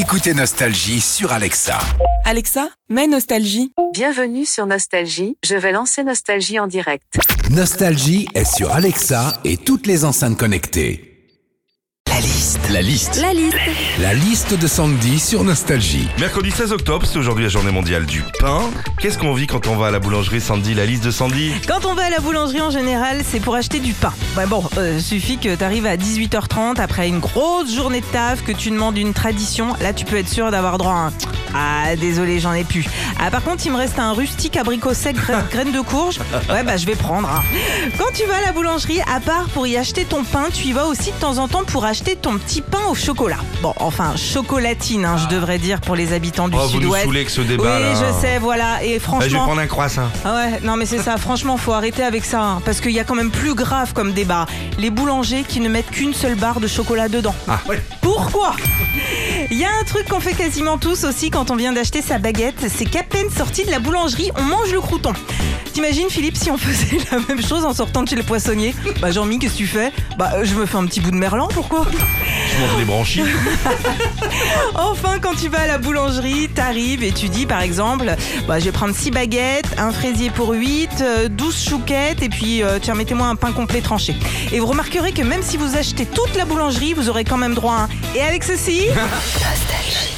Écoutez Nostalgie sur Alexa. Alexa, mets Nostalgie. Bienvenue sur Nostalgie, je vais lancer Nostalgie en direct. Nostalgie est sur Alexa et toutes les enceintes connectées. La liste. La liste. La liste. La liste de Sandy sur Nostalgie. Mercredi 16 octobre, c'est aujourd'hui la journée mondiale du pain. Qu'est-ce qu'on vit quand on va à la boulangerie, Sandy? La liste de Sandy? Quand on va à la boulangerie en général, c'est pour acheter du pain. Bah bon, euh, suffit que tu arrives à 18h30 après une grosse journée de taf, que tu demandes une tradition. Là, tu peux être sûr d'avoir droit à un. Ah, désolé, j'en ai plus. Ah, par contre, il me reste un rustique abricot sec gra- graine de courge. Ouais, bah je vais prendre. hein. Quand tu vas à la boulangerie, à part pour y acheter ton pain, tu y vas aussi de temps en temps pour acheter ton petit pain au chocolat. Bon, enfin, chocolatine, hein, je devrais dire pour les habitants du Oh, vous nous sud-ouest. saoulez avec ce Oui, débat là. je sais, voilà. Et Bah, je vais franchement. prendre un croissant. Ah ouais, non mais c'est ça, franchement faut arrêter avec ça, hein, parce qu'il y a quand même plus grave comme débat. Les boulangers qui ne mettent qu'une seule barre de chocolat dedans. Ah ouais. Pourquoi? Il y a un truc qu'on fait quasiment tous aussi quand on vient d'acheter sa baguette, c'est qu'à peine sorti de la boulangerie, on mange le crouton. T'imagines Philippe si on faisait la même chose en sortant de chez le poissonnier? Bah Jean-Mi, qu'est-ce que tu fais? Bah euh, je me fais un petit bout de merlan, pourquoi? Je mange des branchies. Enfin, quand tu vas à la boulangerie, t'arrives et tu dis par exemple, bah, je vais prendre 6 baguettes, un fraisier pour 8, euh, 12 chouquettes et puis euh, tiens, mettez-moi un pain complet tranché. Et vous remarquerez que même si vous achetez toute la boulangerie, vous aurez quand même droit à un. Et avec ceci,